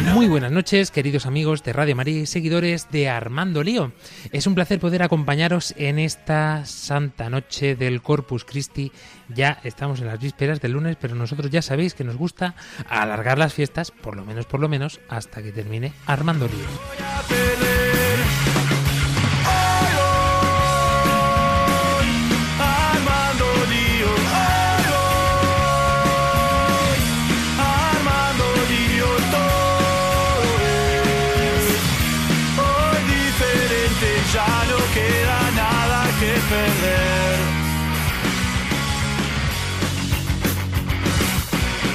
Muy buenas noches, queridos amigos de Radio María y seguidores de Armando Lío. Es un placer poder acompañaros en esta santa noche del Corpus Christi. Ya estamos en las vísperas del lunes, pero nosotros ya sabéis que nos gusta alargar las fiestas, por lo menos, por lo menos, hasta que termine Armando Lío.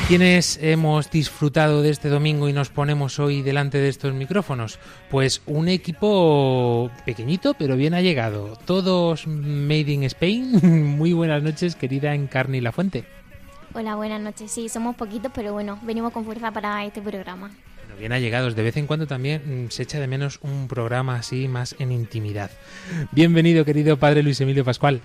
¿Quiénes hemos disfrutado de este domingo y nos ponemos hoy delante de estos micrófonos? Pues un equipo pequeñito pero bien allegado. Todos made in Spain. Muy buenas noches, querida Encarni La Fuente. Hola, buenas noches. Sí, somos poquitos, pero bueno, venimos con fuerza para este programa. Bien allegados. De vez en cuando también mm, se echa de menos un programa así más en intimidad. Bienvenido, querido padre Luis Emilio Pascual.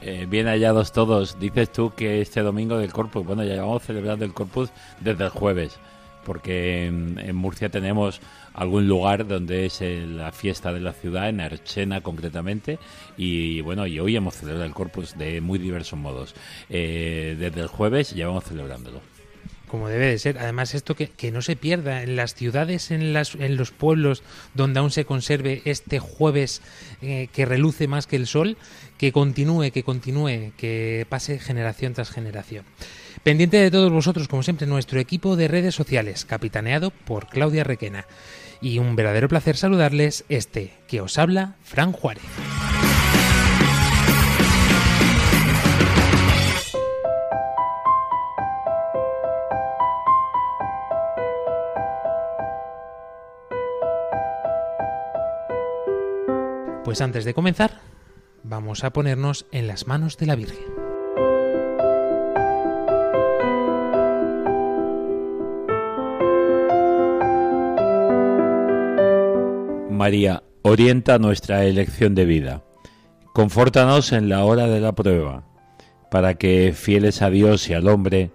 Eh, bien hallados todos. Dices tú que este domingo del Corpus, bueno, ya llevamos celebrando el Corpus desde el jueves, porque en, Murcia tenemos algún lugar donde es la fiesta de la ciudad, en Archena concretamente, y bueno, y hoy hemos celebrado el Corpus de muy diversos modos. Eh, desde el jueves llevamos celebrándolo. Como debe de ser. Además, esto que, que no se pierda en las ciudades, en, las, en los pueblos donde aún se conserve este jueves eh, que reluce más que el sol, que continúe, que continúe, que pase generación tras generación. Pendiente de todos vosotros, como siempre, nuestro equipo de redes sociales, capitaneado por Claudia Requena. Y un verdadero placer saludarles este, que os habla, Fran Juárez. Pues antes de comenzar, vamos a ponernos en las manos de la Virgen. María, orienta nuestra elección de vida. Confórtanos en la hora de la prueba, para que, fieles a Dios y al hombre,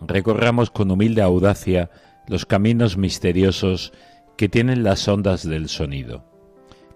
recorramos con humilde audacia los caminos misteriosos que tienen las ondas del sonido,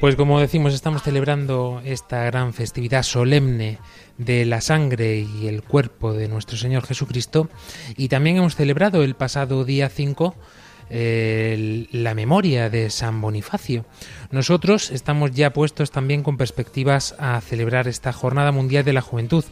Pues como decimos, estamos celebrando esta gran festividad solemne de la sangre y el cuerpo de nuestro Señor Jesucristo y también hemos celebrado el pasado día 5 eh, la memoria de San Bonifacio. Nosotros estamos ya puestos también con perspectivas a celebrar esta Jornada Mundial de la Juventud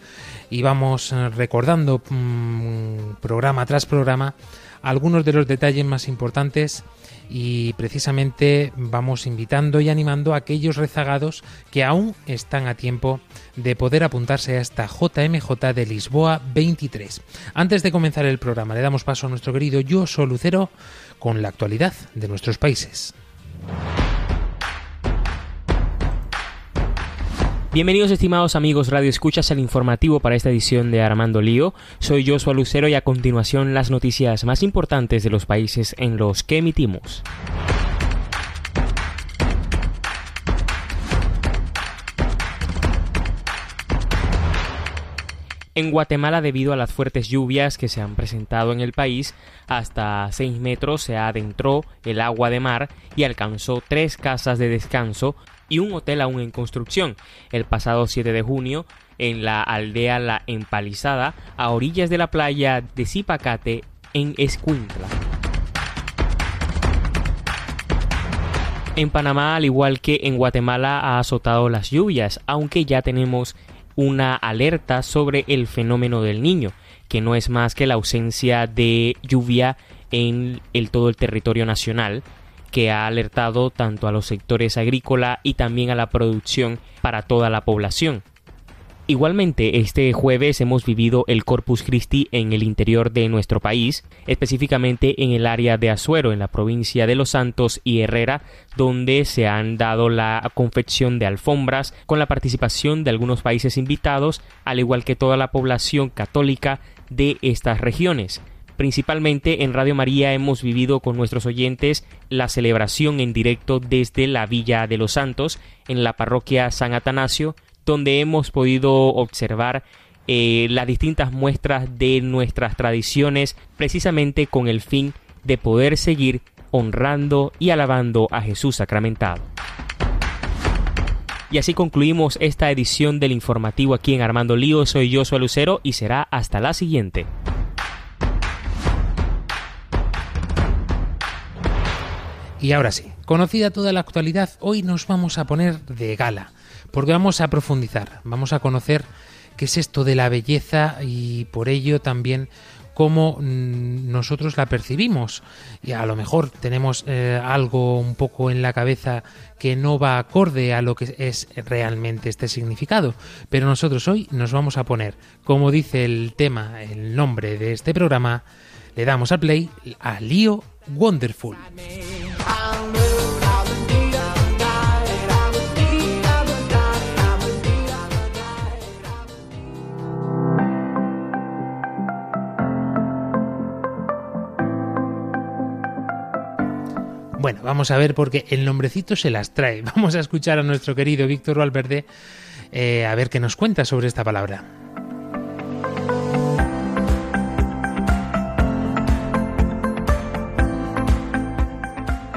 y vamos eh, recordando mm, programa tras programa algunos de los detalles más importantes y precisamente vamos invitando y animando a aquellos rezagados que aún están a tiempo de poder apuntarse a esta JMJ de Lisboa 23. Antes de comenzar el programa, le damos paso a nuestro querido Yo Lucero con la actualidad de nuestros países. Bienvenidos estimados amigos Radio Escuchas al informativo para esta edición de Armando Lío. Soy Joshua Lucero y a continuación las noticias más importantes de los países en los que emitimos. En Guatemala, debido a las fuertes lluvias que se han presentado en el país, hasta 6 metros se adentró el agua de mar y alcanzó tres casas de descanso y un hotel aún en construcción. El pasado 7 de junio, en la aldea La Empalizada, a orillas de la playa de Zipacate, en Escuintla. En Panamá, al igual que en Guatemala, ha azotado las lluvias, aunque ya tenemos una alerta sobre el fenómeno del niño, que no es más que la ausencia de lluvia en el, todo el territorio nacional, que ha alertado tanto a los sectores agrícola y también a la producción para toda la población. Igualmente, este jueves hemos vivido el Corpus Christi en el interior de nuestro país, específicamente en el área de Azuero, en la provincia de Los Santos y Herrera, donde se han dado la confección de alfombras con la participación de algunos países invitados, al igual que toda la población católica de estas regiones. Principalmente en Radio María hemos vivido con nuestros oyentes la celebración en directo desde la Villa de los Santos, en la parroquia San Atanasio, donde hemos podido observar eh, las distintas muestras de nuestras tradiciones precisamente con el fin de poder seguir honrando y alabando a Jesús sacramentado. Y así concluimos esta edición del informativo aquí en Armando Lío. Soy yo, Lucero, y será hasta la siguiente. Y ahora sí, conocida toda la actualidad, hoy nos vamos a poner de gala porque vamos a profundizar, vamos a conocer qué es esto de la belleza y por ello también cómo mm, nosotros la percibimos. Y a lo mejor tenemos eh, algo un poco en la cabeza que no va acorde a lo que es realmente este significado. Pero nosotros hoy nos vamos a poner, como dice el tema, el nombre de este programa, le damos al play a Lío Wonderful. Bueno, vamos a ver porque el nombrecito se las trae. Vamos a escuchar a nuestro querido Víctor Valverde eh, a ver qué nos cuenta sobre esta palabra.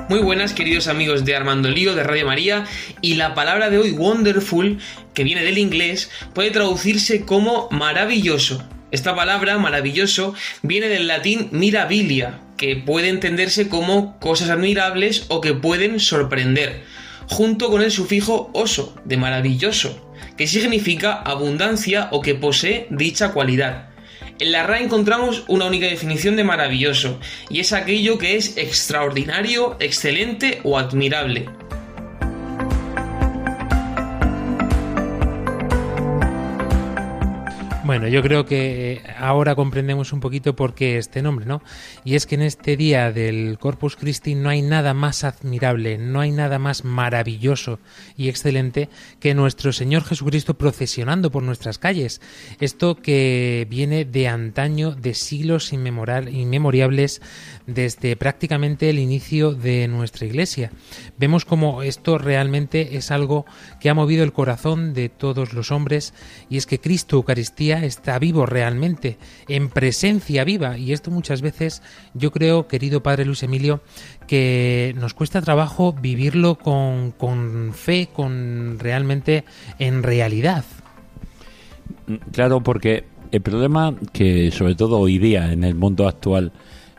Muy buenas queridos amigos de Armando Lío de Radio María y la palabra de hoy wonderful, que viene del inglés, puede traducirse como maravilloso. Esta palabra, maravilloso, viene del latín mirabilia, que puede entenderse como cosas admirables o que pueden sorprender, junto con el sufijo oso, de maravilloso, que significa abundancia o que posee dicha cualidad. En la RAE encontramos una única definición de maravilloso, y es aquello que es extraordinario, excelente o admirable. Bueno, yo creo que ahora comprendemos un poquito por qué este nombre, ¿no? Y es que en este día del Corpus Christi no hay nada más admirable, no hay nada más maravilloso y excelente que nuestro Señor Jesucristo procesionando por nuestras calles. Esto que viene de antaño, de siglos inmemoriales, desde prácticamente el inicio de nuestra Iglesia. Vemos como esto realmente es algo que ha movido el corazón de todos los hombres y es que Cristo Eucaristía está vivo realmente, en presencia viva. Y esto muchas veces yo creo, querido Padre Luis Emilio, que nos cuesta trabajo vivirlo con, con fe, con realmente en realidad. Claro, porque el problema que sobre todo hoy día en el mundo actual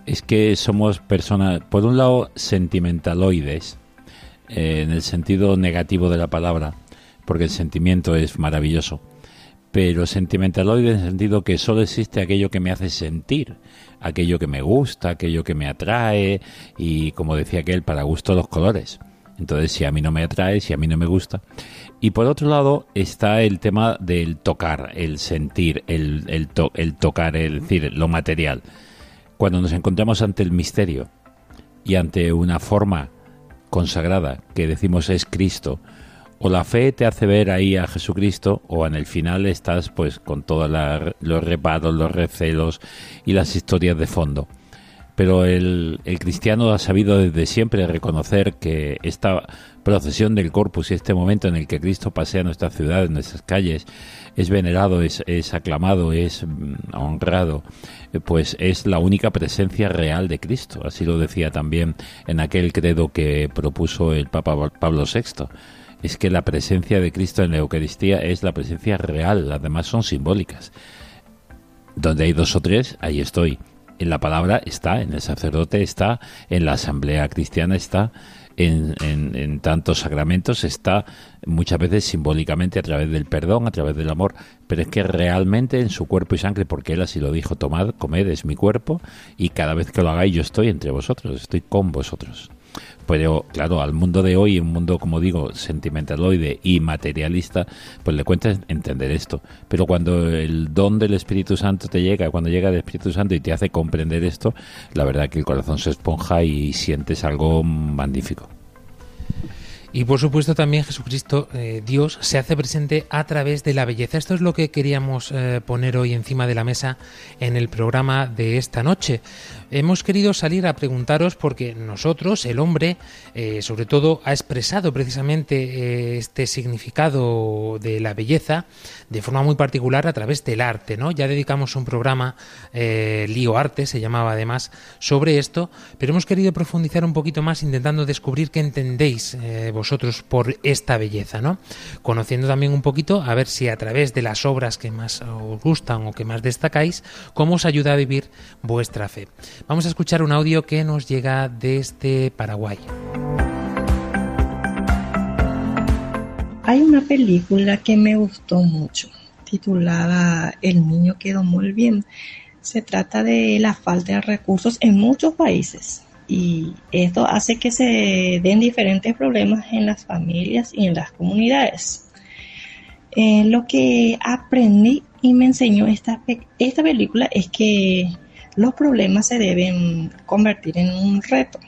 es que somos personas, por un lado, sentimentaloides, eh, en el sentido negativo de la palabra, porque el sentimiento es maravilloso pero sentimentaloide en el sentido que solo existe aquello que me hace sentir, aquello que me gusta, aquello que me atrae y como decía aquel, para gusto los colores. Entonces, si a mí no me atrae, si a mí no me gusta. Y por otro lado está el tema del tocar, el sentir, el, el, el tocar, es decir, lo material. Cuando nos encontramos ante el misterio y ante una forma consagrada que decimos es Cristo, o la fe te hace ver ahí a Jesucristo o en el final estás pues con todos los reparos, los recelos y las historias de fondo. pero el, cristiano ha sabido desde siempre reconocer que esta procesión del Corpus y este momento en el que Cristo pasea nuestra ciudad, en nuestras calles, es venerado, es, es aclamado, es mm, honrado, eh, pues es la única presencia real de Cristo. Así lo decía también en aquel credo que propuso el Papa Pablo VI. Es que la presencia de Cristo en la Eucaristía es la presencia real, las demás son simbólicas. Donde hay dos o tres, ahí estoy. En la palabra está, en el sacerdote está, en la asamblea cristiana está, en, en, tantos sacramentos está muchas veces simbólicamente a través del perdón, a través del amor, pero es que realmente en su cuerpo y sangre, porque él así lo dijo, tomad, comed, es mi cuerpo, y cada vez que lo hagáis yo estoy entre vosotros, estoy con vosotros. Pero claro, al mundo de hoy, un mundo, como digo, sentimentaloide y materialista, pues le cuesta entender esto. Pero cuando el don del Espíritu Santo te llega, cuando llega el Espíritu Santo y te hace comprender esto, la verdad que el corazón se esponja y sientes algo magnífico. Y por supuesto también Jesucristo, eh, Dios, se hace presente a través de la belleza. Esto es lo que queríamos eh, poner hoy encima de la mesa en el programa de esta noche. Hemos querido salir a preguntaros porque nosotros, el hombre, eh, sobre todo, ha expresado precisamente este significado de la belleza de forma muy particular a través del arte. ¿no? Ya dedicamos un programa, Lío Arte, se llamaba además, sobre esto, pero hemos querido profundizar un poquito más intentando descubrir qué entendéis vosotros por esta belleza, ¿no? Conociendo también un poquito a ver si a través de las obras que más os gustan o que más destacáis, cómo os ayuda a vivir vuestra fe. Vamos a escuchar un audio que nos llega desde Paraguay. Hay una película que me gustó mucho, titulada El niño quedó muy bien. Se trata de la falta de recursos en muchos países y esto hace que se den diferentes problemas en las familias y en las comunidades. Eh, lo que aprendí y me enseñó esta, esta película es que los problemas se deben convertir en un reto,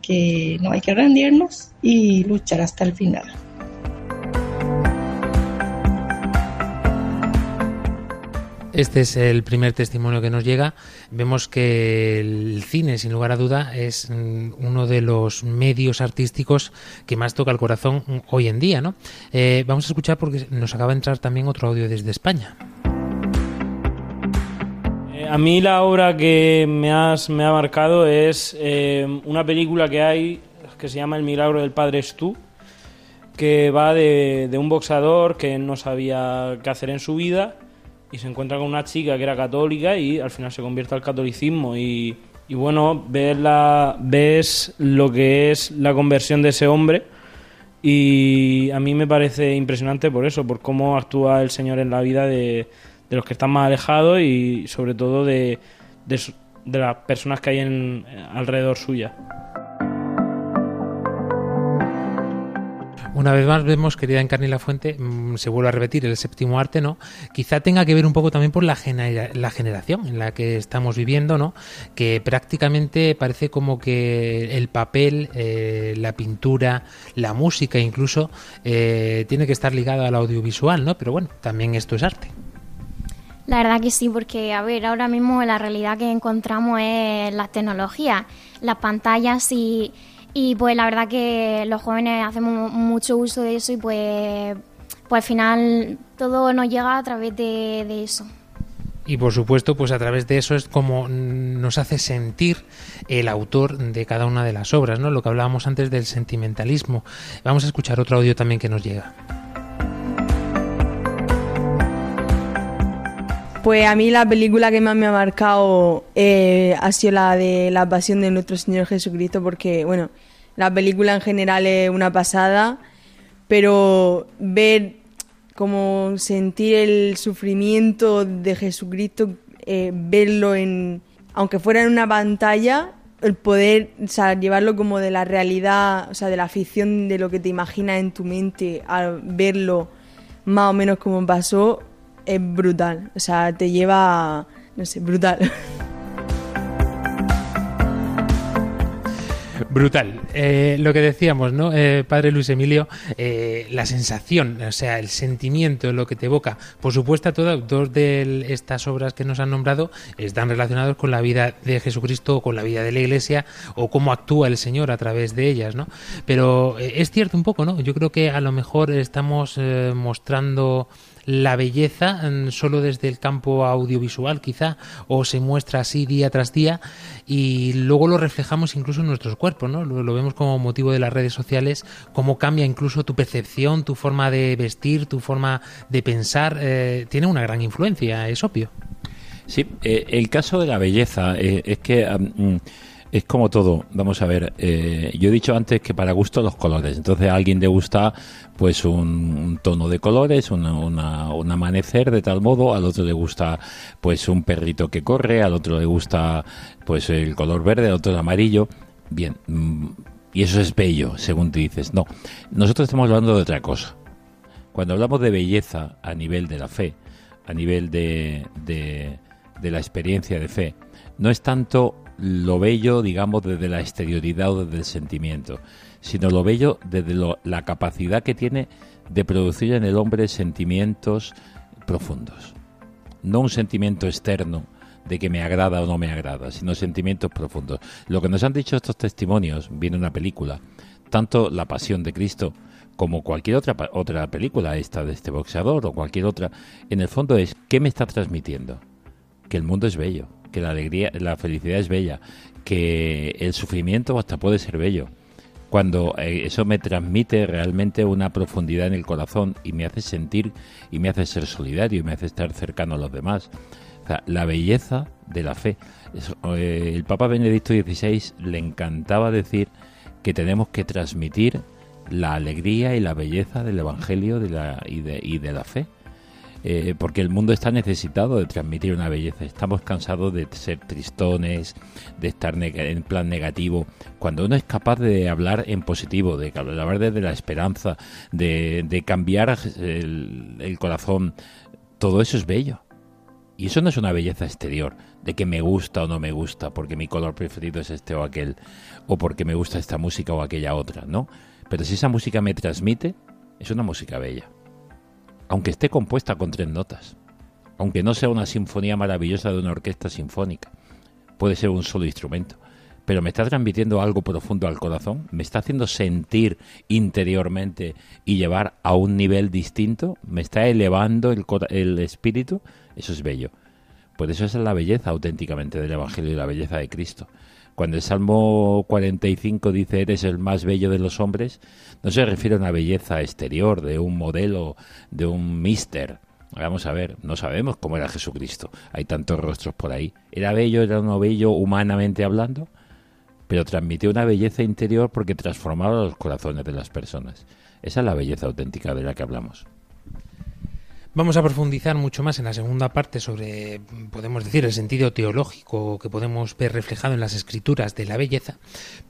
que no hay que rendirnos y luchar hasta el final. Este es el primer testimonio que nos llega. Vemos que el cine, sin lugar a duda, es mm, uno de los medios artísticos que más toca el corazón hoy en día. ¿no? Eh, vamos a escuchar porque nos acaba de entrar también otro audio desde España. Eh, a mí la obra que me, me ha marcado es eh, una película que hay que se llama El milagro del Padre es tú, que va de, de un boxeador que no sabía qué hacer en su vida y se encuentra con una chica que era católica y al final se convierte al catolicismo y, bueno, ves, la, ves lo que es la conversión de ese hombre y a mí me parece impresionante por eso, por cómo actúa el Señor en la vida de, de los que están más alejados y sobre todo de, de, las personas que hay en, alrededor suya. Una vez más vemos, querida Encarni la Fuente, mm, se vuelve a repetir el séptimo arte, ¿no? Quizá tenga que ver un poco también por la, la generación en la que estamos viviendo, ¿no? Que prácticamente parece como que el papel, eh, la pintura, la música incluso, eh, tiene que estar ligado al audiovisual, ¿no? Pero bueno, también esto es arte. La verdad que sí, porque a ver, ahora mismo la realidad que encontramos es la tecnología, las pantallas y y pues la verdad que los jóvenes hacemos mucho uso de eso y pues, pues al final todo nos llega a través de, eso. Y por supuesto, pues a través de eso es como nos hace sentir el autor de cada una de las obras, ¿no? Lo que hablábamos antes del sentimentalismo. Vamos a escuchar otro audio también que nos llega. Pues a mí la película que más me ha marcado eh, ha sido la de la pasión de nuestro Señor Jesucristo, porque, bueno, la película en general es una pasada, pero ver como sentir el sufrimiento de Jesucristo, eh, verlo en, aunque fuera en una pantalla, el poder llevarlo como de la realidad, o sea, de la ficción, de lo que te imaginas en tu mente, al verlo más o menos como pasó, es brutal. O sea, te lleva, no sé, brutal. Brutal. Eh, lo que decíamos, ¿no? Eh, padre Luis Emilio, eh, la sensación, o sea, el sentimiento, lo que te evoca. Por supuesto, todas dos de estas obras que nos han nombrado están relacionados con la vida de Jesucristo con la vida de la Iglesia o cómo actúa el Señor a través de ellas, ¿no? Pero es cierto un poco, ¿no? Yo creo que a lo mejor estamos mostrando la belleza mm, solo desde el campo audiovisual quizá o se muestra así día tras día y luego lo reflejamos incluso en nuestros cuerpos no lo, vemos como motivo de las redes sociales cómo cambia incluso tu percepción tu forma de vestir tu forma de pensar eh, tiene una gran influencia es obvio. Sí, eh, el caso de la belleza eh, es que es como todo. Vamos a ver, eh, yo he dicho antes que para gusto los colores. Entonces a alguien le gusta pues un, tono de colores, un amanecer de tal modo, al otro le gusta pues un perrito que corre, al otro le gusta pues el color verde, al otro el amarillo. Bien, mm, y eso es bello, según tú dices. No, nosotros estamos hablando de otra cosa. Cuando hablamos de belleza a nivel de la fe, a nivel de, de la experiencia de fe, no es tanto lo bello, digamos, desde la exterioridad o desde el sentimiento, sino lo bello desde lo- la capacidad que tiene de producir en el hombre sentimientos profundos. No un sentimiento externo de que me agrada o no me agrada, sino sentimientos profundos. Lo que nos han dicho estos testimonios, viene una película, tanto La Pasión de Cristo como cualquier otra, otra película, esta de este boxeador o cualquier otra, en el fondo es ¿qué me está transmitiendo? Que el mundo es bello, que la alegría, la felicidad es bella, que el sufrimiento hasta puede ser bello. Cuando eh, eso me transmite realmente una profundidad en el corazón y me hace sentir y me hace ser solidario y me hace estar cercano a los demás. La belleza de la fe. Eh, el Papa Benedicto XVI le encantaba decir que tenemos que transmitir la alegría y la belleza del Evangelio de la, y, de, y de la fe. Eh, porque el mundo está necesitado de transmitir una belleza. Estamos cansados de ser tristones, de estar en plan negativo. Cuando uno es capaz de hablar en positivo, de hablar desde la esperanza, de, cambiar el corazón, todo eso es bello. Y eso no es una belleza exterior, de que me gusta o no me gusta, porque mi color preferido es este o aquel, o porque me gusta esta música o aquella otra, ¿no? Pero si esa música me transmite, es una música bella. Aunque esté compuesta con tres notas, aunque no sea una sinfonía maravillosa de una orquesta sinfónica, puede ser un solo instrumento, pero me está transmitiendo algo profundo al corazón, me está haciendo sentir interiormente y llevar a un nivel distinto, me está elevando el, el espíritu, eso es bello. Por eso esa es la belleza auténticamente del Evangelio y la belleza de Cristo. Cuando el Salmo 45 dice eres el más bello de los hombres, no se refiere a una belleza exterior, de un modelo, de un mister. Vamos a ver, no sabemos cómo era Jesucristo. Hay tantos rostros por ahí. ¿Era bello, era uno bello humanamente hablando? Pero transmitió una belleza interior porque transformaba los corazones de las personas. Esa es la belleza auténtica de la que hablamos. Vamos a profundizar mucho más en la segunda parte sobre, podemos decir, el sentido teológico que podemos ver reflejado en las escrituras de la belleza.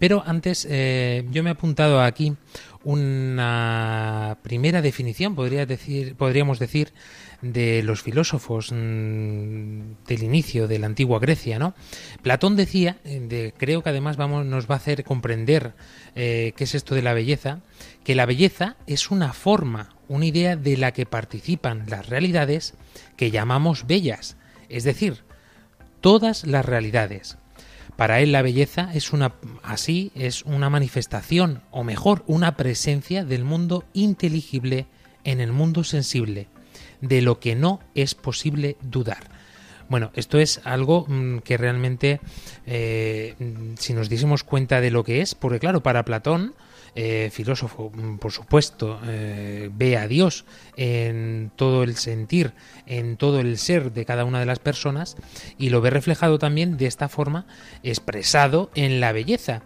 Pero antes, eh, yo me he apuntado aquí una primera definición, podría decir, podríamos decir, de los filósofos mm, del inicio de la antigua Grecia, ¿no? Platón decía, eh, creo que además vamos, nos va a hacer comprender eh, qué es esto de la belleza, que la belleza es una forma, una idea de la que participan las realidades que llamamos bellas, es decir, todas las realidades. Para él la belleza es una así es una manifestación o mejor, una presencia del mundo inteligible en el mundo sensible, de lo que no es posible dudar. Bueno, esto es algo mm, que realmente, eh, si nos diésemos cuenta de lo que es, porque claro, para Platón, eh, filósofo, mm, por supuesto, eh, ve a Dios en todo el sentir, en todo el ser de cada una de las personas y lo ve reflejado también de esta forma, expresado en la belleza.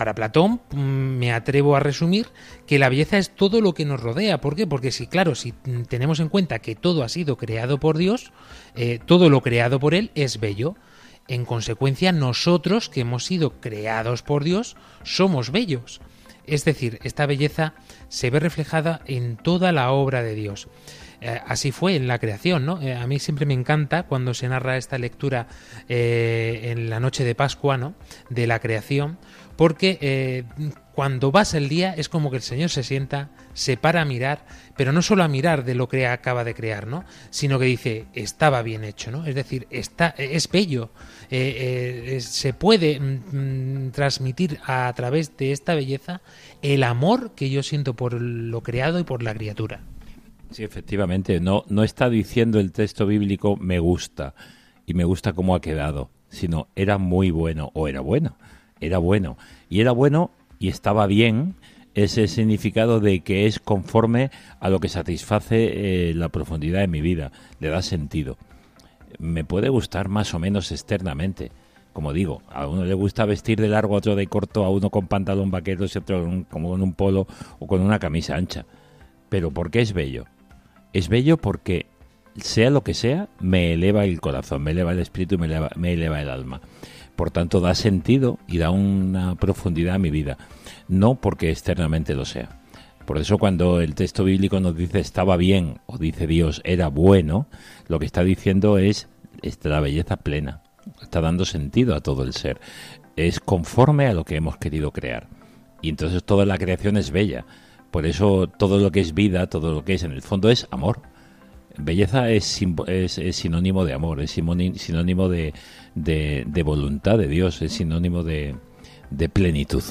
Para Platón mm, me atrevo a resumir que la belleza es todo lo que nos rodea. ¿Por qué? Porque si, claro, si tenemos en cuenta que todo ha sido creado por Dios, eh, todo lo creado por Él es bello. En consecuencia, nosotros que hemos sido creados por Dios, somos bellos. Es decir, esta belleza se ve reflejada en toda la obra de Dios. Eh, así fue en la creación, ¿no? Eh, a mí siempre me encanta cuando se narra esta lectura en la noche de Pascua, ¿no? De la creación, porque eh, cuando vas el día es como que el Señor se sienta, se para a mirar, pero no solo a mirar de lo que acaba de crear, ¿no? Sino que dice, estaba bien hecho, ¿no? Es decir, está, es bello. Eh, eh, se puede mm, mm, transmitir a través de esta belleza el amor que yo siento por lo creado y por la criatura. Sí, efectivamente. No, no está diciendo el texto bíblico me gusta y me gusta cómo ha quedado, sino era muy bueno o era bueno. Era bueno. Y era bueno y estaba bien ese significado de que es conforme a lo que satisface eh, la profundidad de mi vida, le da sentido. Me puede gustar más o menos externamente, como digo, a uno le gusta vestir de largo, a otro de corto, a uno con pantalón vaquero, y otro como con un polo o con una camisa ancha. Pero ¿por qué es bello? Es bello porque, sea lo que sea, me eleva el corazón, me eleva el espíritu me me eleva el alma. Por tanto, da sentido y da una profundidad a mi vida, no porque externamente lo sea. Por eso cuando el texto bíblico nos dice estaba bien o dice Dios era bueno, lo que está diciendo es la belleza plena, está dando sentido a todo el ser, es conforme a lo que hemos querido crear. Y entonces toda la creación es bella. Por eso todo lo que es vida, todo lo que es en el fondo es amor. Belleza es, es, sinónimo de amor, es sinónimo de, de, voluntad de Dios, es sinónimo de, de plenitud.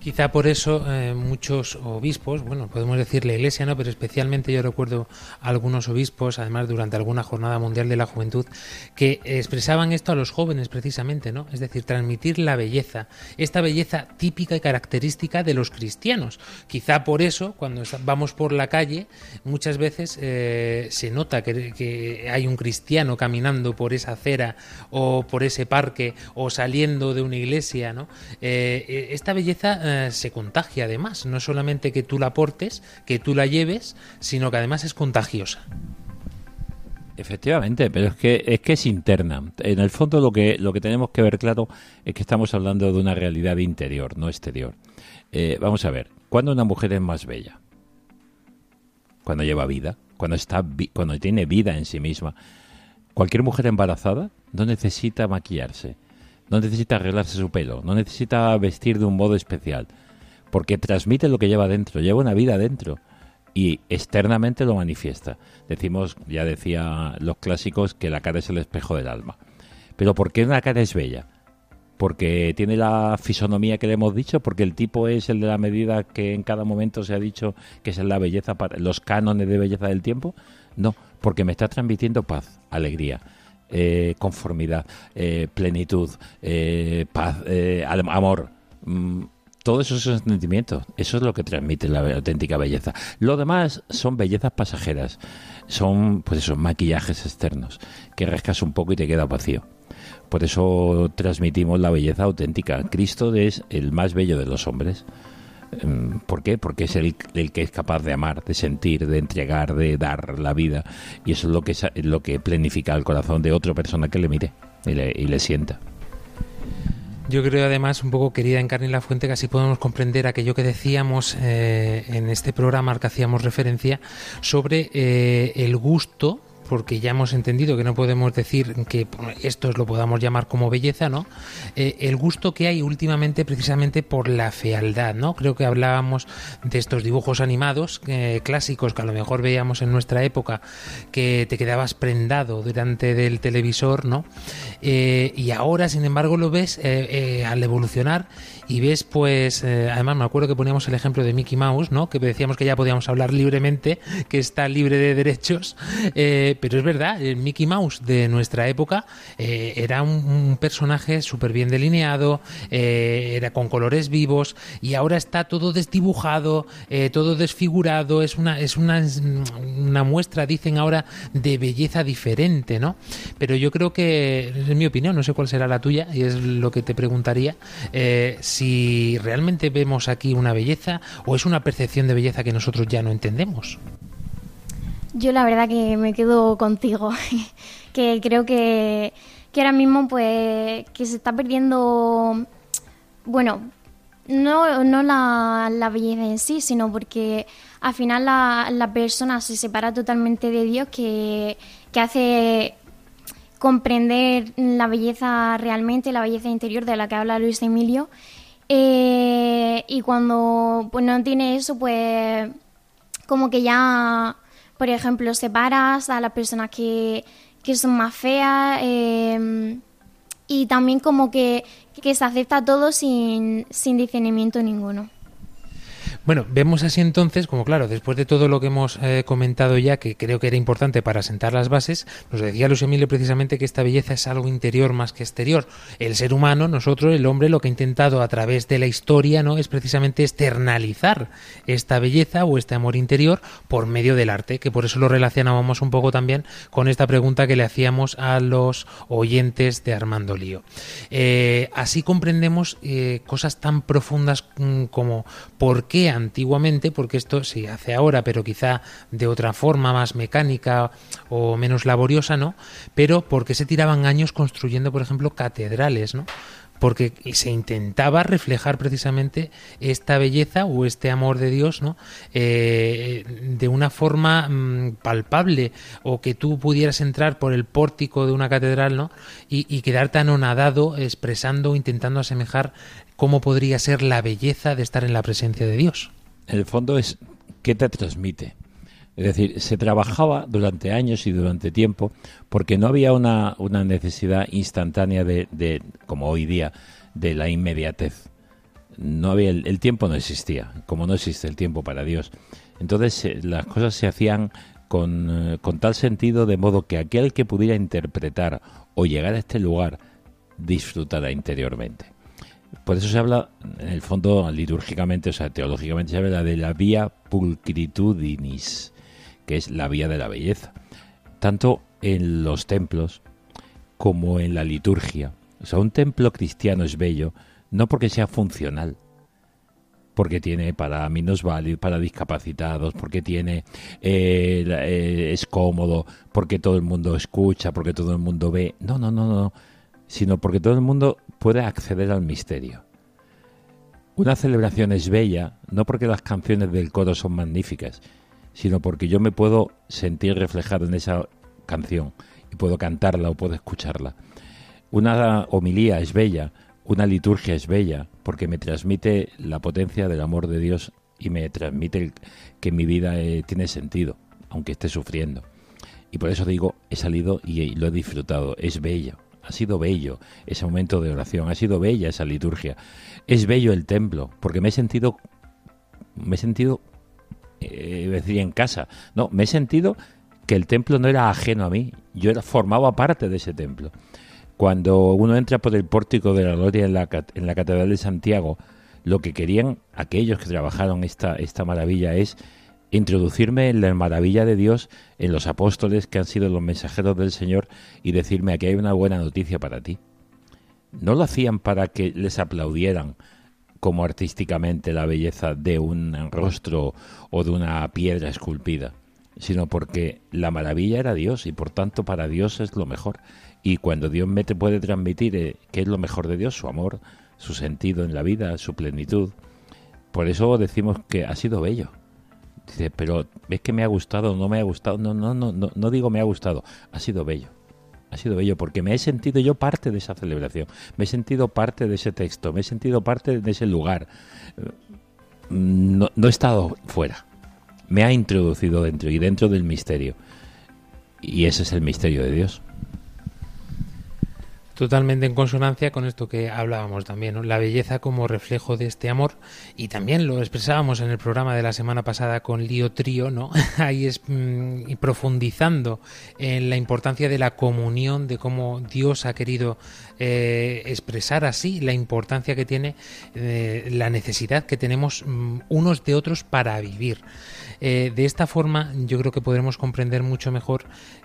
Quizá por eso eh, muchos obispos, bueno, podemos decir la Iglesia, ¿no? Pero especialmente yo recuerdo algunos obispos, además durante alguna jornada mundial de la juventud, que expresaban esto a los jóvenes precisamente, ¿no? Es decir, transmitir la belleza, esta belleza típica y característica de los cristianos. Quizá por eso, cuando vamos por la calle, muchas veces eh, se nota que, hay un cristiano caminando por esa acera o por ese parque o saliendo de una iglesia, ¿no? Eh, esta belleza eh, se contagia además. No solamente que tú la portes, que tú la lleves, sino que además es contagiosa. Efectivamente, pero es que es que es interna. En el fondo lo que lo que tenemos que ver claro es que estamos hablando de una realidad interior, no exterior. Eh, vamos a ver, ¿cuándo una mujer es más bella? Cuando lleva vida, cuando está cuando tiene vida en sí misma. Cualquier mujer embarazada no necesita maquillarse no necesita arreglarse su pelo, no necesita vestir de un modo especial, porque transmite lo que lleva dentro, lleva una vida dentro y externamente lo manifiesta. Decimos, ya decía los clásicos, que la cara es el espejo del alma. Pero ¿por qué una cara es bella? Porque tiene la fisonomía que le hemos dicho, porque el tipo es el de la medida que en cada momento se ha dicho que es la belleza, para los cánones de belleza del tiempo. No, porque me está transmitiendo paz, alegría eh, conformidad, eh, plenitud, eh, paz, amor. Mm, todos esos sentimientos, eso es lo que transmite la auténtica belleza. Lo demás son bellezas pasajeras, son pues esos maquillajes externos que rascas un poco y te queda vacío. Por eso transmitimos la belleza auténtica. Cristo es el más bello de los hombres. Em, ¿Por qué? Porque es el, que es capaz de amar, de sentir, de entregar, de dar la vida. Y eso es lo que, lo que planifica el corazón de otra persona que le mire y le, sienta. Yo creo además, un poco querida en la fuente, que así podemos comprender aquello que decíamos eh, en este programa al que hacíamos referencia sobre eh, el gusto porque ya hemos entendido que no podemos decir que esto lo podamos llamar como belleza, ¿no? Eh, el gusto que hay últimamente precisamente por la fealdad, ¿no? Creo que hablábamos de estos dibujos animados eh, clásicos que a lo mejor veíamos en nuestra época, que te quedabas prendado durante del televisor, ¿no? Eh, y ahora, sin embargo, lo ves al evolucionar y ves, pues, además me acuerdo que poníamos el ejemplo de Mickey Mouse, ¿no? Que decíamos que ya podíamos hablar libremente, que está libre de derechos, pero es verdad, el Mickey Mouse de nuestra época eh, era un, personaje súper bien delineado, eh, era con colores vivos y ahora está todo desdibujado, eh, todo desfigurado, es una, es una, una muestra, dicen ahora, de belleza diferente, ¿no? Pero yo creo que, es mi opinión, no sé cuál será la tuya y es lo que te preguntaría, si realmente vemos aquí una belleza o es una percepción de belleza que nosotros ya no entendemos. Yo la verdad que me quedo contigo, que creo que, ahora mismo pues que se está perdiendo, bueno, no, no la, la belleza en sí, sino porque al final la, la persona se separa totalmente de Dios que, que hace comprender la belleza realmente, la belleza interior de la que habla Luis Emilio. Eh, y cuando pues, no tiene eso, pues como que ya, por ejemplo, separas a las personas que, que son más feas eh, y también como que, que se acepta todo sin, sin discernimiento ninguno. Bueno, vemos así entonces, como claro, después de todo lo que hemos eh, comentado ya, que creo que era importante para sentar las bases, nos decía Luis Emilio precisamente que esta belleza es algo interior más que exterior. El ser humano, nosotros, el hombre, lo que ha intentado a través de la historia, ¿no? Es precisamente externalizar esta belleza o este amor interior por medio del arte, que por eso lo relacionábamos un poco también con esta pregunta que le hacíamos a los oyentes de Armando Lío. Eh, así comprendemos eh, cosas tan profundas mm, como por qué antiguamente, porque esto se hace ahora, pero quizá de otra forma, más mecánica o menos laboriosa, ¿no? Pero porque se tiraban años construyendo, por ejemplo, catedrales, ¿no? porque se intentaba reflejar precisamente esta belleza o este amor de Dios ¿no? Eh, de una forma mm, palpable o que tú pudieras entrar por el pórtico de una catedral ¿no? y, y quedarte anonadado expresando, intentando asemejar cómo podría ser la belleza de estar en la presencia de Dios. El fondo es qué te transmite. Es decir, se trabajaba durante años y durante tiempo porque no había una, una necesidad instantánea de, de, como hoy día, de la inmediatez. No había el, el, tiempo no existía, como no existe el tiempo para Dios. Entonces eh, las cosas se hacían con, eh, con tal sentido de modo que aquel que pudiera interpretar o llegar a este lugar disfrutara interiormente. Por eso se habla, en el fondo, litúrgicamente, o sea, teológicamente, se habla de la vía pulcritudinis, que es la vía de la belleza. Tanto en los templos como en la liturgia. O sea, un templo cristiano es bello no porque sea funcional, porque tiene para minusválidos, para discapacitados, porque tiene eh, eh, es cómodo, porque todo el mundo escucha, porque todo el mundo ve. No, no, no, no sino porque todo el mundo puede acceder al misterio. Una celebración es bella no porque las canciones del coro son magníficas, sino porque yo me puedo sentir reflejado en esa canción y puedo cantarla o puedo escucharla. Una homilía es bella, una liturgia es bella, porque me transmite la potencia del amor de Dios y me transmite que mi vida eh, tiene sentido, aunque esté sufriendo. Y por eso digo, he salido y lo he disfrutado, es bello ha sido bello ese momento de oración, ha sido bella esa liturgia. Es bello el templo, porque me he sentido, me he sentido, eh, decir, en casa. No, me he sentido que el templo no era ajeno a mí, yo era, formaba parte de ese templo. Cuando uno entra por el pórtico de la gloria en la, en la Catedral de Santiago, lo que querían aquellos que trabajaron esta, esta maravilla es introducirme en la maravilla de Dios, en los apóstoles que han sido los mensajeros del Señor y decirme aquí hay una buena noticia para ti. No lo hacían para que les aplaudieran como artísticamente la belleza de un rostro o de una piedra esculpida, sino porque la maravilla era Dios y por tanto para Dios es lo mejor. Y cuando Dios me puede transmitir eh, qué es lo mejor de Dios, su amor, su sentido en la vida, su plenitud, por eso decimos que ha sido bello Dice, pero ¿ves que me ha gustado? ¿No me ha gustado? No, no, no, no, no digo me ha gustado. Ha sido bello. Ha sido bello porque me he sentido yo parte de esa celebración. Me he sentido parte de ese texto. Me he sentido parte de ese lugar. No, no he estado fuera. Me ha introducido dentro y dentro del misterio. Y ese es el misterio de Dios totalmente en consonancia con esto que hablábamos también, la belleza como reflejo de este amor y también lo expresábamos en el programa de la semana pasada con Lío Trío, ¿no? Ahí es mm, profundizando en la importancia de la comunión, de cómo Dios ha querido eh, expresar así la importancia que tiene eh, la necesidad que tenemos mm, unos de otros para vivir. Eh, de esta forma yo creo que podremos comprender mucho mejor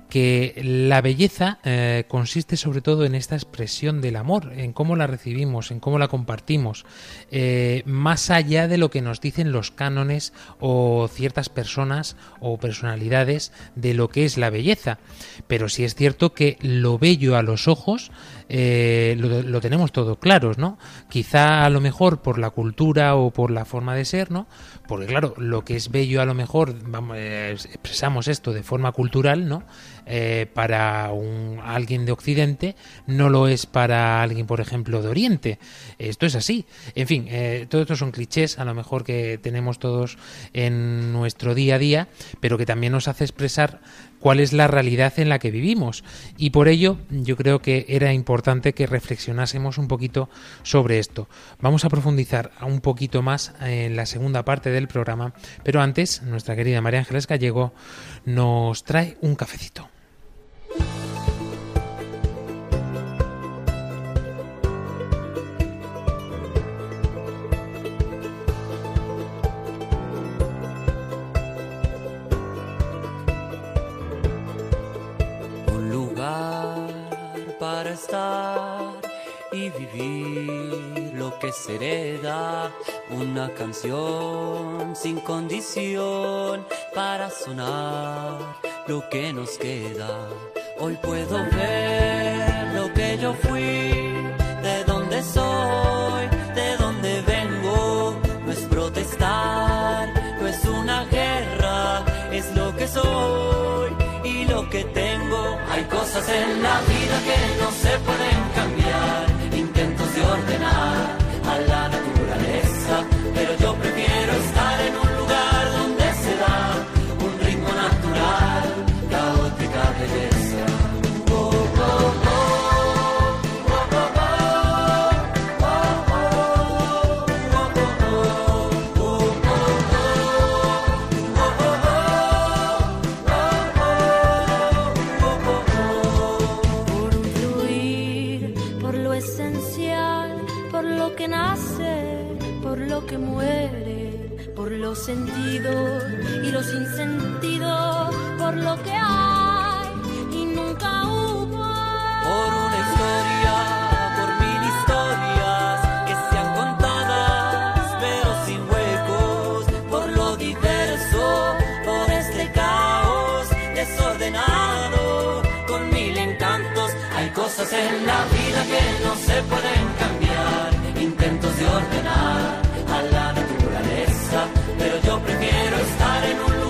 que la belleza eh, consiste sobre todo en esta expresión del amor, en cómo la recibimos, en cómo la compartimos, eh, más allá de lo que nos dicen los cánones o ciertas personas o personalidades de lo que es la belleza. Pero sí es cierto que lo bello a los ojos eh, lo, tenemos todo claros, ¿no? Quizá a lo mejor por la cultura o por la forma de ser, ¿no? Porque claro, lo que es bello a lo mejor, eh, expresamos esto de forma cultural, ¿no? Eh, para un, alguien de Occidente no lo es para alguien, por ejemplo, de Oriente. Esto es así. En fin, eh, todo esto son clichés, a lo mejor que tenemos todos en nuestro día a día, pero que también nos hace expresar cuál es la realidad en la que vivimos. Y por ello yo creo que era importante que reflexionásemos un poquito sobre esto. Vamos a profundizar un poquito más en la segunda parte del programa, pero antes nuestra querida María Ángeles Gallego nos trae un cafecito. Y vivir lo que se hereda. Una canción sin condición para sonar lo que nos queda. Hoy puedo ver lo que yo fui, de dónde soy, de dónde vengo. No es protestar, no es una guerra, es lo que soy lo que tengo. Hay cosas en la vida que no se pueden cambiar, intentos de ordenar a la naturaleza, pero yo prefiero estar en un lugar donde se da un ritmo natural, caótica belleza. Cosas en la vida que no se pueden cambiar, intentos de ordenar a la naturaleza, pero yo prefiero estar en un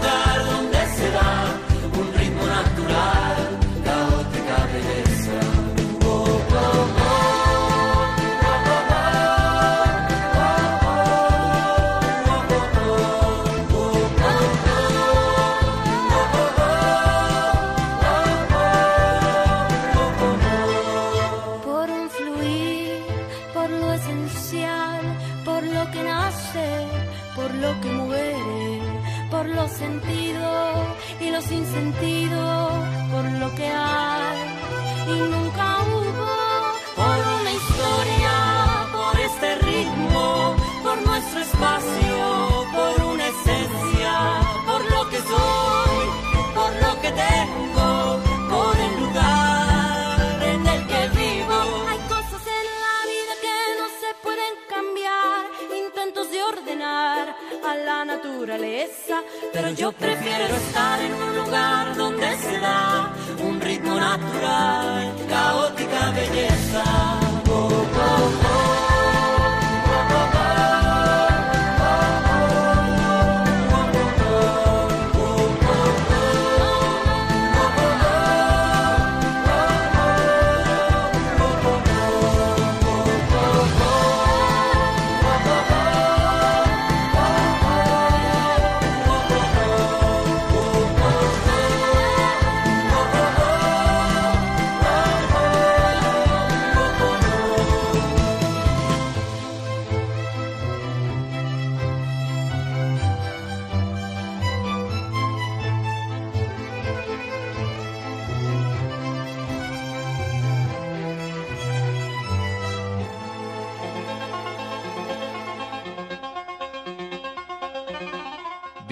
Pero yo prefiero estar en un lugar donde se da un ritmo natural, caótica belleza.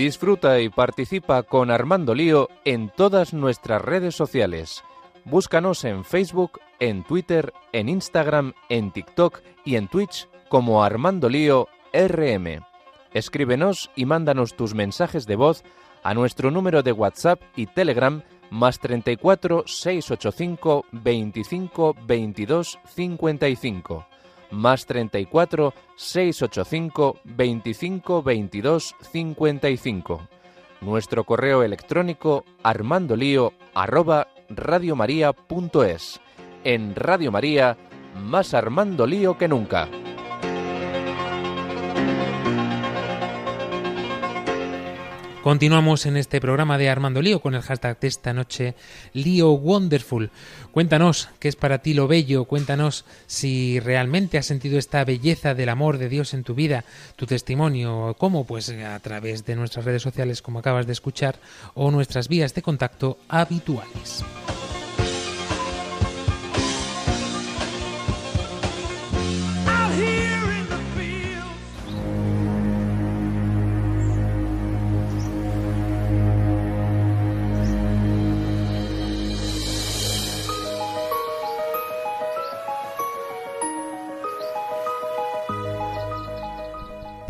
Disfruta y participa con Armando Lío en todas nuestras redes sociales. Búscanos en Facebook, en Twitter, en Instagram, en TikTok y en Twitch como Armando Lío RM. Escríbenos y mándanos tus mensajes de voz a nuestro número de WhatsApp y Telegram más 34 685 25 22 55 más 34 685 25 22 55. Nuestro correo electrónico armandolío arroba. En Radio María, más Armando Lío que nunca. Continuamos en este programa de Armando Lío con el hashtag de esta noche Lío Wonderful. Cuéntanos qué es para ti lo bello, cuéntanos si realmente has sentido esta belleza del amor de Dios en tu vida, tu testimonio, cómo pues a través de nuestras redes sociales como acabas de escuchar o nuestras vías de contacto habituales.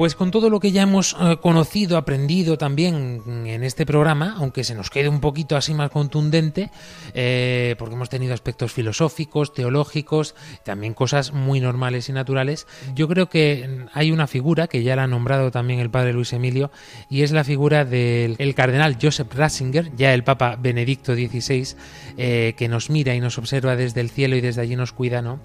Pues con todo lo que ya hemos eh, conocido, aprendido también en este programa, aunque se nos quede un poquito así más contundente, eh, porque hemos tenido aspectos filosóficos, teológicos, también cosas muy normales y naturales, yo creo que hay una figura que ya la ha nombrado también el padre Luis Emilio, y es la figura del el cardenal Joseph Ratzinger, ya el Papa Benedicto XVI, eh, que nos mira y nos observa desde el cielo y desde allí nos cuida, ¿no?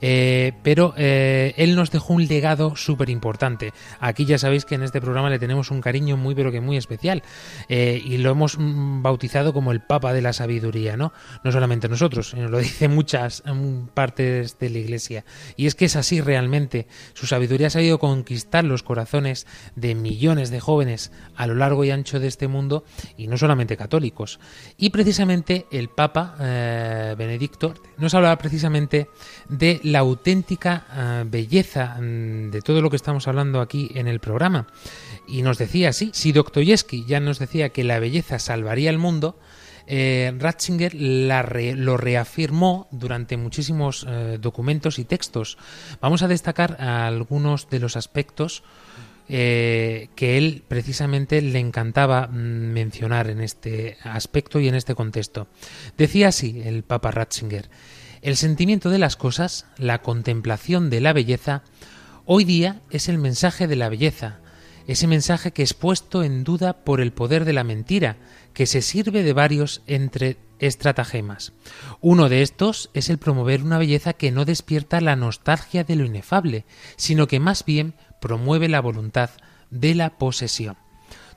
Pero él nos dejó un legado súper importante. Aquí ya sabéis que en este programa le tenemos un cariño muy pero que muy especial eh, y lo hemos mm, bautizado como el Papa de la Sabiduría, ¿no? No solamente nosotros, lo dicen muchas mm, partes de la Iglesia. Y es que es así realmente. Su sabiduría ha sabido conquistar los corazones de millones de jóvenes a lo largo y ancho de este mundo y no solamente católicos. Y precisamente el Papa eh, Benedicto nos hablaba precisamente de la auténtica eh, belleza mm, de todo lo que estamos hablando aquí en el programa. Y nos decía así, si Dostoyevsky ya nos decía que la belleza salvaría el mundo, eh, Ratzinger la re- lo reafirmó durante muchísimos eh, documentos y textos. Vamos a destacar algunos de los aspectos eh, que él precisamente le encantaba mm, mencionar en este aspecto y en este contexto. Decía así el Papa Ratzinger, el sentimiento de las cosas, la contemplación de la belleza, hoy día es el mensaje de la belleza, ese mensaje que es puesto en duda por el poder de la mentira, que se sirve de varios entre estratagemas. Uno de estos es el promover una belleza que no despierta la nostalgia de lo inefable, sino que más bien promueve la voluntad de la posesión.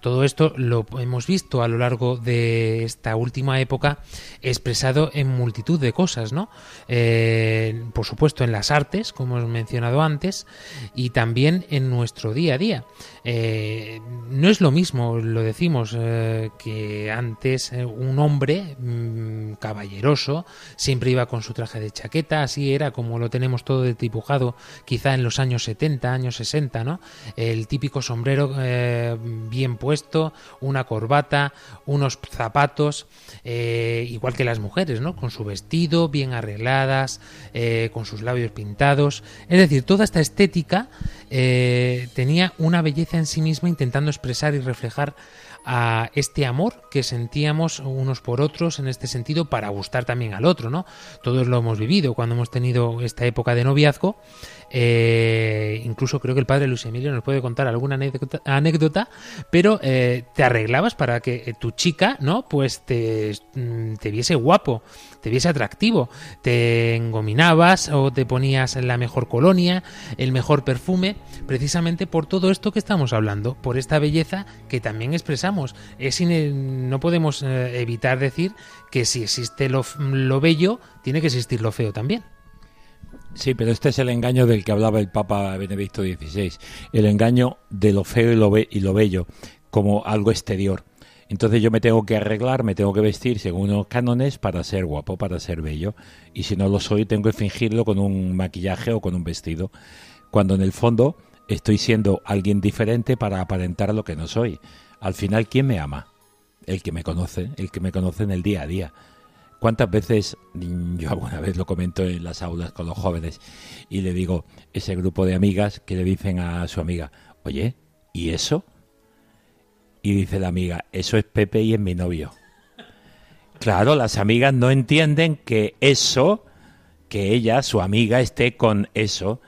Todo esto lo hemos visto a lo largo de esta última época expresado en multitud de cosas, ¿no? Eh, por supuesto en las artes, como hemos mencionado antes, y también en nuestro día a día. Eh, no es lo mismo, lo decimos, eh, que antes un hombre mm, caballeroso siempre iba con su traje de chaqueta, así era como lo tenemos todo dibujado quizá en los años 70, años 60, ¿no? El típico sombrero bien puesto, una corbata, unos zapatos, eh, igual que las mujeres, ¿no? Con su vestido, bien arregladas, eh, con sus labios pintados. Es decir, toda esta estética eh, tenía una belleza en sí misma intentando expresar y reflejar a este amor que sentíamos unos por otros en este sentido para gustar también al otro, ¿no? Todos lo hemos vivido cuando hemos tenido esta época de noviazgo. Eh, incluso creo que el padre Luis Emilio nos puede contar alguna anécdota, anécdota, pero eh, te arreglabas para que eh, tu chica, ¿no? Pues te, mm, te viese guapo, te viese atractivo, te engominabas o te ponías la mejor colonia, el mejor perfume, precisamente por todo esto que estamos hablando, por esta belleza que también expresamos. Es no podemos evitar decir que si existe lo bello, tiene que existir lo feo también. Sí, pero este es el engaño del que hablaba el Papa Benedicto XVI, el engaño de lo feo y lo, y lo bello como algo exterior. Entonces yo me tengo que arreglar, me tengo que vestir según unos cánones para ser guapo, para ser bello. Y si no lo soy, tengo que fingirlo con un maquillaje o con un vestido. Cuando en el fondo estoy siendo alguien diferente para aparentar lo que no soy. Al final, ¿quién me ama? El que me conoce, el que me conoce en el día a día. ¿Cuántas veces, yo alguna vez lo comento en las aulas con los jóvenes, y le digo, ese grupo de amigas que le dicen a su amiga, oye, ¿y eso? Y dice la amiga, eso es Pepe y es mi novio. Claro, las amigas no entienden que eso, que ella, su amiga, esté con eso.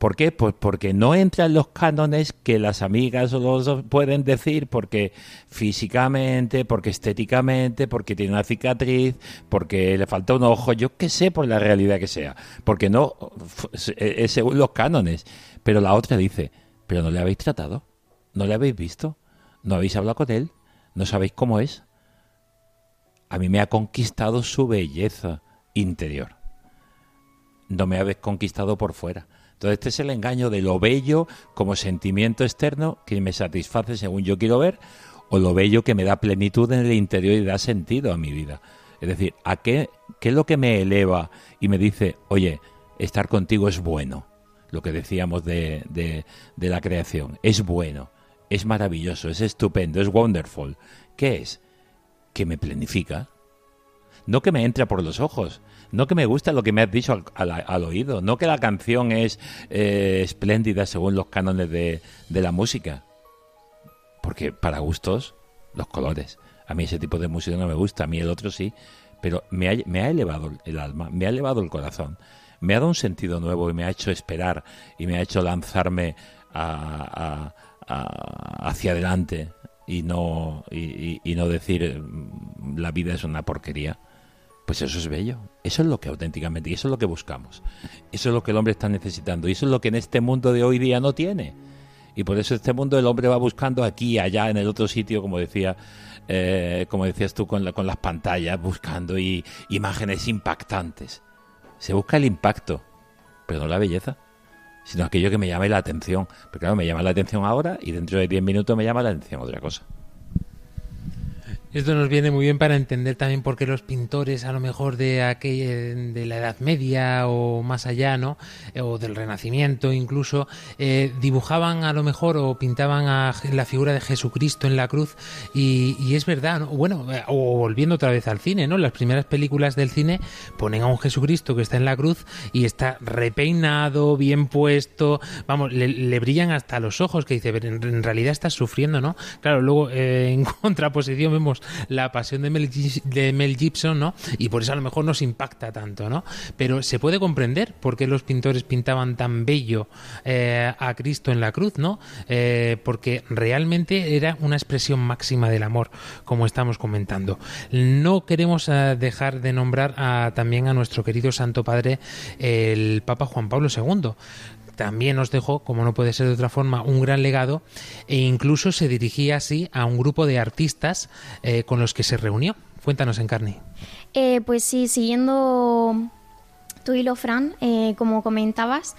¿Por qué? Pues porque no entra en los cánones que las amigas o los pueden decir, porque físicamente, porque estéticamente, porque tiene una cicatriz, porque le falta un ojo, yo qué sé por la realidad que sea, porque no f- es según los cánones. Pero la otra dice, pero no le habéis tratado, no le habéis visto, no habéis hablado con él, no sabéis cómo es. A mí me ha conquistado su belleza interior no me habéis conquistado por fuera. Entonces este es el engaño de lo bello como sentimiento externo que me satisface según yo quiero ver o lo bello que me da plenitud en el interior y da sentido a mi vida. Es decir, ¿a qué, es lo que me eleva y me dice, oye, estar contigo es bueno? Lo que decíamos de, de, de la creación, es bueno, es maravilloso, es estupendo, es wonderful. ¿Qué es? Que me planifica, no que me entra por los ojos, no que me gusta lo que me has dicho al, oído, no que la canción es eh, espléndida según los cánones de, la música. Porque para gustos, los colores. A mí ese tipo de música no me gusta, a mí el otro sí, pero me ha, elevado el alma, me ha elevado el corazón, me ha dado un sentido nuevo y me ha hecho esperar y me ha hecho lanzarme a- a- a- hacia adelante y no, y no decir mm, la vida es una porquería. Pues eso es bello. Eso es lo que auténticamente, y eso es lo que buscamos. Eso es lo que el hombre está necesitando. Y eso es lo que en este mundo de hoy día no tiene. Y por eso este mundo el hombre va buscando aquí, allá, en el otro sitio, como decía, eh, como decías tú con, la- con las pantallas, buscando y, imágenes impactantes. Se busca el impacto, pero no la belleza, sino aquello que me llame la atención. Pero claro, me llama la atención ahora y dentro de 10 minutos me llama la atención otra cosa. Esto nos viene muy bien para entender también por qué los pintores, a lo mejor de aquella, de la Edad Media o más allá, ¿no? Eh, O del Renacimiento incluso, eh, dibujaban a lo mejor o pintaban a la figura de Jesucristo en la cruz y, y es verdad, ¿no? Bueno, eh, o volviendo otra vez al cine, ¿no? Las primeras películas del cine ponen a un Jesucristo que está en la cruz y está repeinado, bien puesto, vamos, le, le brillan hasta los ojos, que dice, "Pero en, realidad estás sufriendo, ¿no? Claro, luego eh, en contraposición vemos la pasión de Mel, Gibson, ¿no? Y por eso a lo mejor nos impacta tanto, ¿no? Pero se puede comprender por qué los pintores pintaban tan bello eh, a Cristo en la cruz, ¿no? Eh, porque realmente era una expresión máxima del amor, como estamos comentando. No queremos eh, dejar de nombrar a- también a nuestro querido Santo Padre, el Papa Juan Pablo II también nos dejó, como no puede ser de otra forma, un gran legado e incluso se dirigía así a un grupo de artistas eh, con los que se reunió. Cuéntanos, Encarni. Eh, pues sí, siguiendo tu hilo, Fran, eh, como comentabas,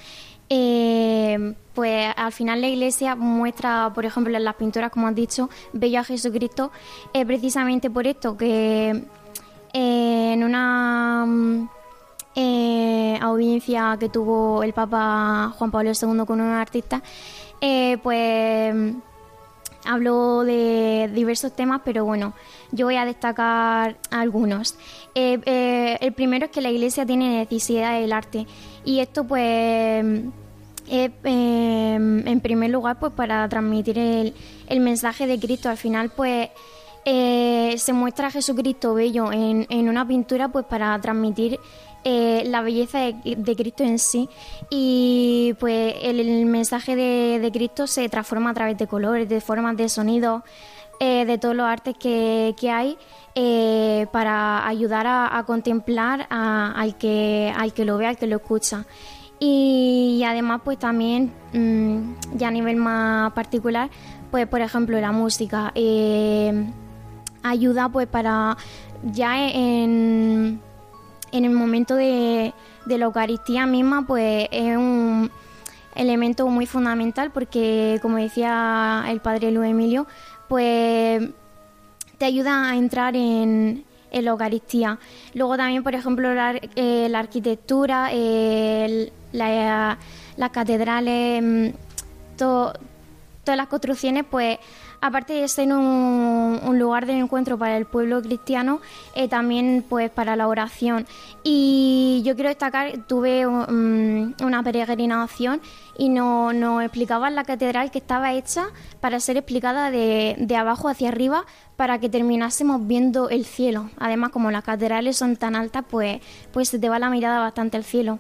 eh, pues al final la iglesia muestra, por ejemplo, en las pinturas, como has dicho, bello a Jesucristo, eh, precisamente por esto, que en una mm, eh, audiencia que tuvo el Papa Juan Pablo II con unos artistas, eh, pues habló de diversos temas, pero bueno, yo voy a destacar algunos. Eh, eh, el primero es que la Iglesia tiene necesidad del arte y esto pues es en primer lugar pues para transmitir el, mensaje de Cristo. Al final pues se muestra a Jesucristo bello en, en una pintura pues para transmitir eh, la belleza de, Cristo en sí y pues el, mensaje de, Cristo se transforma a través de colores, de formas, de sonidos, eh, de todos los artes que, hay eh, para ayudar a, contemplar a- al, que, al que lo ve, al que lo escucha. Y, además pues también mm, ya a nivel más particular pues por ejemplo la música ayuda pues para ya en, en el momento de, de la Eucaristía misma pues es un elemento muy fundamental porque como decía el padre Luis Emilio pues te ayuda a entrar en, en la Eucaristía. Luego también, por ejemplo, la, eh, la arquitectura, la- las catedrales, mm, to- todas las construcciones, pues aparte de ser un, lugar de encuentro para el pueblo cristiano, eh, también pues para la oración. Y yo quiero destacar, tuve um, una peregrinación y nos no explicaban la catedral que estaba hecha para ser explicada de, de abajo hacia arriba para que terminásemos viendo el cielo. Además, como las catedrales son tan altas, pues, pues se te va la mirada bastante al cielo.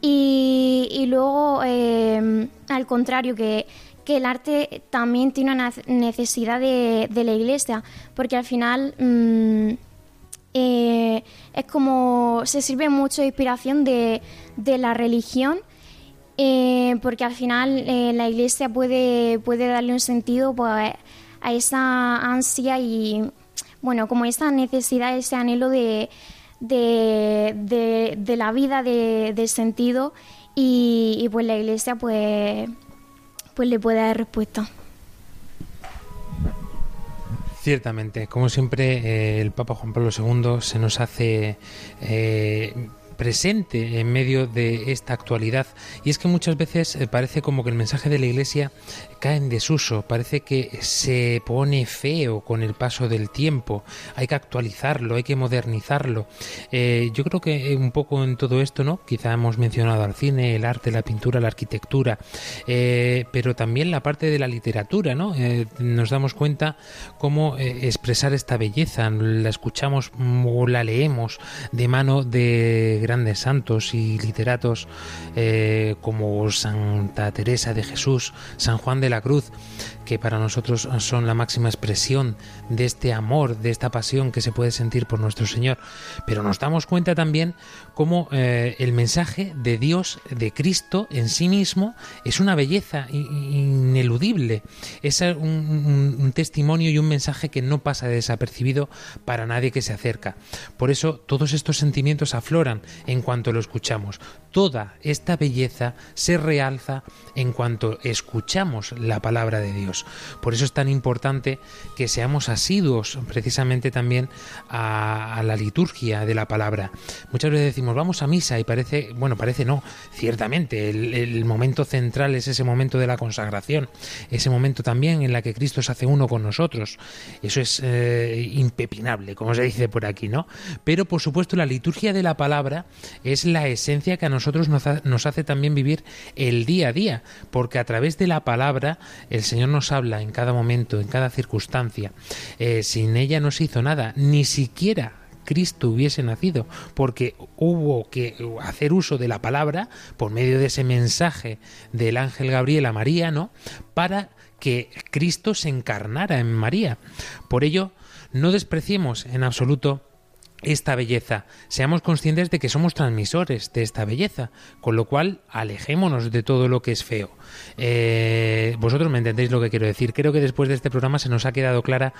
Y, y luego, eh, al contrario, que, que el arte también tiene una necesidad de, de la iglesia, porque al final mm, eh, es como se sirve mucho de inspiración de, de la religión. eh, porque al final eh, la iglesia puede, puede darle un sentido pues, a esa ansia y bueno como esa necesidad ese anhelo de, de, de, la vida de, de sentido y, pues la iglesia pues pues le puede dar respuesta. Ciertamente, como siempre, eh, el Papa Juan Pablo II se nos hace eh, presente en medio de esta actualidad. Y es que muchas veces eh, parece como que el mensaje de la Iglesia cae en desuso, parece que se pone feo con el paso del tiempo, hay que actualizarlo, hay que modernizarlo. Eh, yo creo que un poco en todo esto, ¿no? Quizá hemos mencionado al cine, el arte, la pintura, la arquitectura, eh, pero también la parte de la literatura, ¿no? Eh, nos damos cuenta cómo expresar esta belleza, la escuchamos o la leemos de mano de grandes santos y literatos como Santa Teresa de Jesús, San Juan de la Cruz, que para nosotros son la máxima expresión de este amor, de esta pasión que se puede sentir por nuestro Señor. Pero nos damos cuenta también cómo eh, el mensaje de Dios, de Cristo en sí mismo, es una belleza ineludible. Es un, un, un testimonio y un mensaje que no pasa desapercibido para nadie que se acerca. Por eso todos estos sentimientos afloran en cuanto lo escuchamos. Toda esta belleza se realza en cuanto escuchamos la palabra de Dios. Por eso es tan importante que seamos asiduos precisamente también a, la liturgia de la palabra. Muchas veces decimos vamos a misa y parece, bueno, parece no, ciertamente el, momento central es ese momento de la consagración, ese momento también en la que Cristo se hace uno con nosotros. Eso es eh, impepinable, como se dice por aquí, ¿no? Pero por supuesto la liturgia de la palabra es la esencia que a nosotros nos hace también vivir el día a día, porque a través de la palabra el Señor nos habla en cada momento, en cada circunstancia. Eh, sin ella no se hizo nada, ni siquiera Cristo hubiese nacido, porque hubo que hacer uso de la palabra por medio de ese mensaje del ángel Gabriel a María, ¿no? Para que Cristo se encarnara en María. Por ello, no despreciemos en absoluto esta belleza, seamos conscientes de que somos transmisores de esta belleza, con lo cual alejémonos de todo lo que es feo. Eh, vosotros me entendéis lo que quiero decir. Creo que después de este programa se nos ha quedado clara,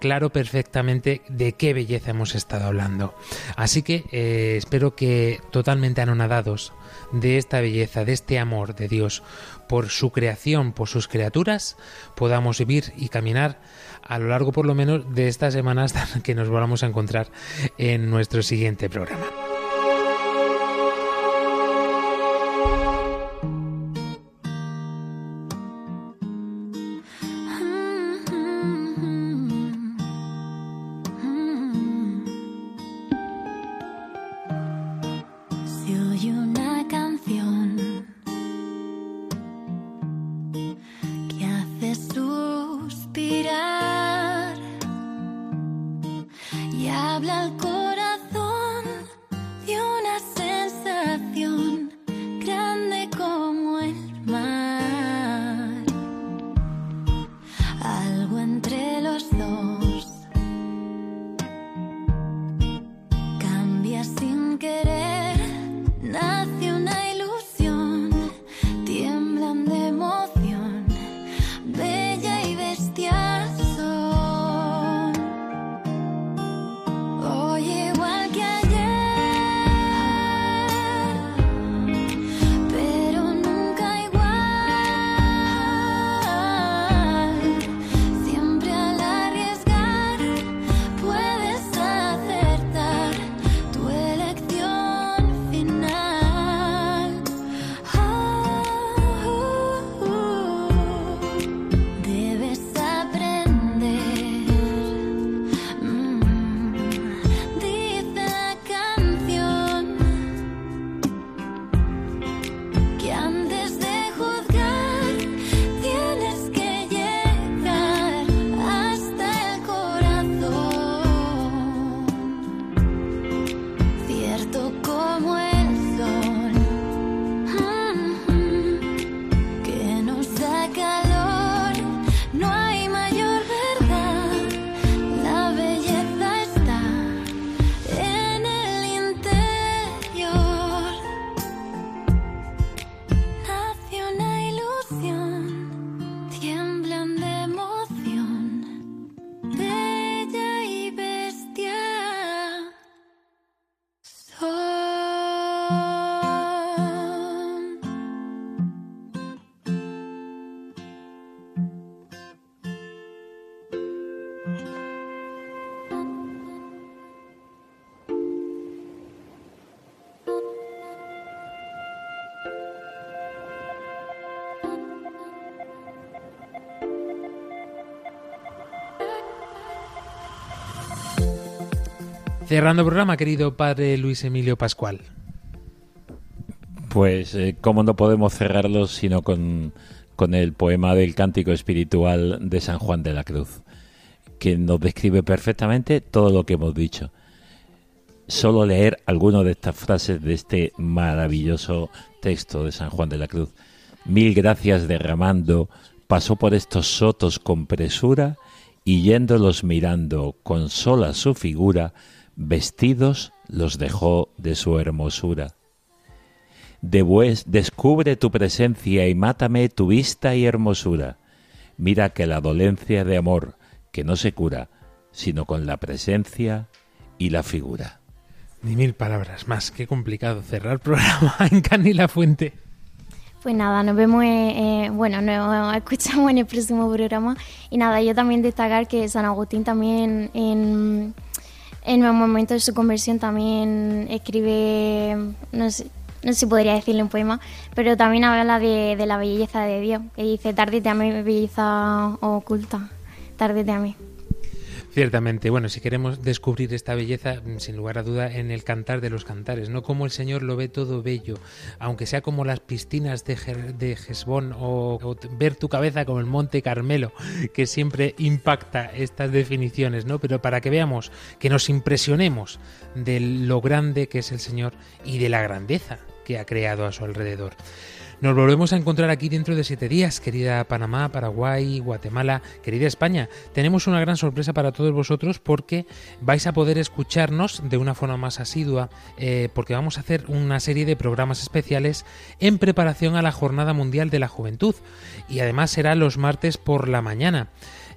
claro perfectamente de qué belleza hemos estado hablando. Así que eh, espero que totalmente anonadados de esta belleza, de este amor de Dios por su creación, por sus criaturas, podamos vivir y caminar a lo largo por lo menos de estas semanas que nos volvamos a encontrar en nuestro siguiente programa. Cerrando programa, querido padre Luis Emilio Pascual. Pues, eh, ¿cómo no podemos cerrarlo sino con, con el poema del cántico espiritual de San Juan de la Cruz, que nos describe perfectamente todo lo que hemos dicho. Solo leer algunas de estas frases de este maravilloso texto de San Juan de la Cruz. Mil gracias derramando, pasó por estos sotos con presura y yéndolos mirando con sola su figura, vestidos los dejó de su hermosura. De descubre tu presencia y mátame tu vista y hermosura. Mira que la dolencia de amor que no se cura, sino con la presencia y la figura. Ni mil palabras más, qué complicado cerrar programa en Cani la Fuente. Pues nada, nos vemos, eh, eh, bueno, nos escuchamos en el próximo programa. Y nada, yo también destacar que San Agustín también en, en el momento de su conversión también escribe, no sé, no sé si podría decirle un poema, pero también habla de, la belleza de Dios, que dice, tárdete a mí, belleza oculta, tárdete a mí. Ciertamente, bueno, si queremos descubrir esta belleza, mm, sin lugar a duda, en el cantar de los cantares, ¿no? Como el Señor lo ve todo bello, aunque sea como las piscinas de, Ger- de Gesbón o, ver tu cabeza como el Monte Carmelo, que siempre impacta estas definiciones, ¿no? Pero para que veamos, que nos impresionemos de lo grande que es el Señor y de la grandeza que ha creado a su alrededor. Nos volvemos a encontrar aquí dentro de siete días, querida Panamá, Paraguay, Guatemala, querida España. Tenemos una gran sorpresa para todos vosotros porque vais a poder escucharnos de una forma más asidua, eh, porque vamos a hacer una serie de programas especiales en preparación a la Jornada Mundial de la Juventud. Y además será los martes por la mañana.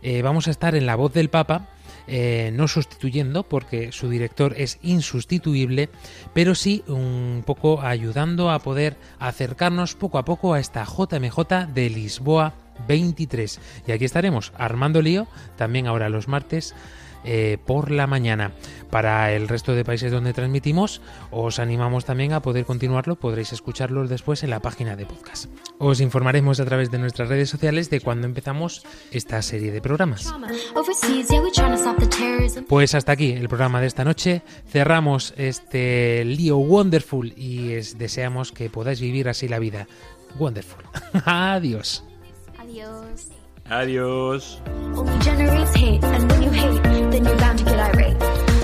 Eh, vamos a estar en La Voz del Papa eh, no sustituyendo porque su director es insustituible, pero sí un poco ayudando a poder acercarnos poco a poco a esta JMJ de Lisboa 23. Y aquí estaremos armando lío, también ahora los martes. Eh, por la mañana. Para el resto de países donde transmitimos, os animamos también a poder continuarlo, podréis escucharlos después en la página de podcast. Os informaremos a través de nuestras redes sociales de cuando empezamos esta serie de programas. Pues hasta aquí el programa de esta noche. Cerramos este lío wonderful y es- deseamos que podáis vivir así la vida. Wonderful. Adiós. Adiós. Adiós. Only generates hate, and when you hate, then you're bound to get irate.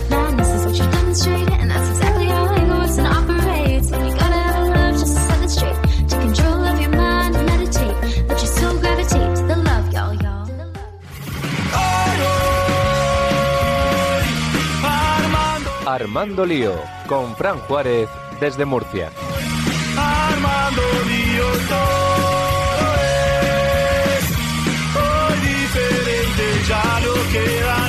Madness is what you demonstrate, and that's exactly how it works and operates. When you gotta have love just to set it straight, take control of your mind and meditate. Let your soul gravitate to the love, y'all, y'all. Armando Lío, con Fran Juárez desde Murcia. Armando Lío, todo give up.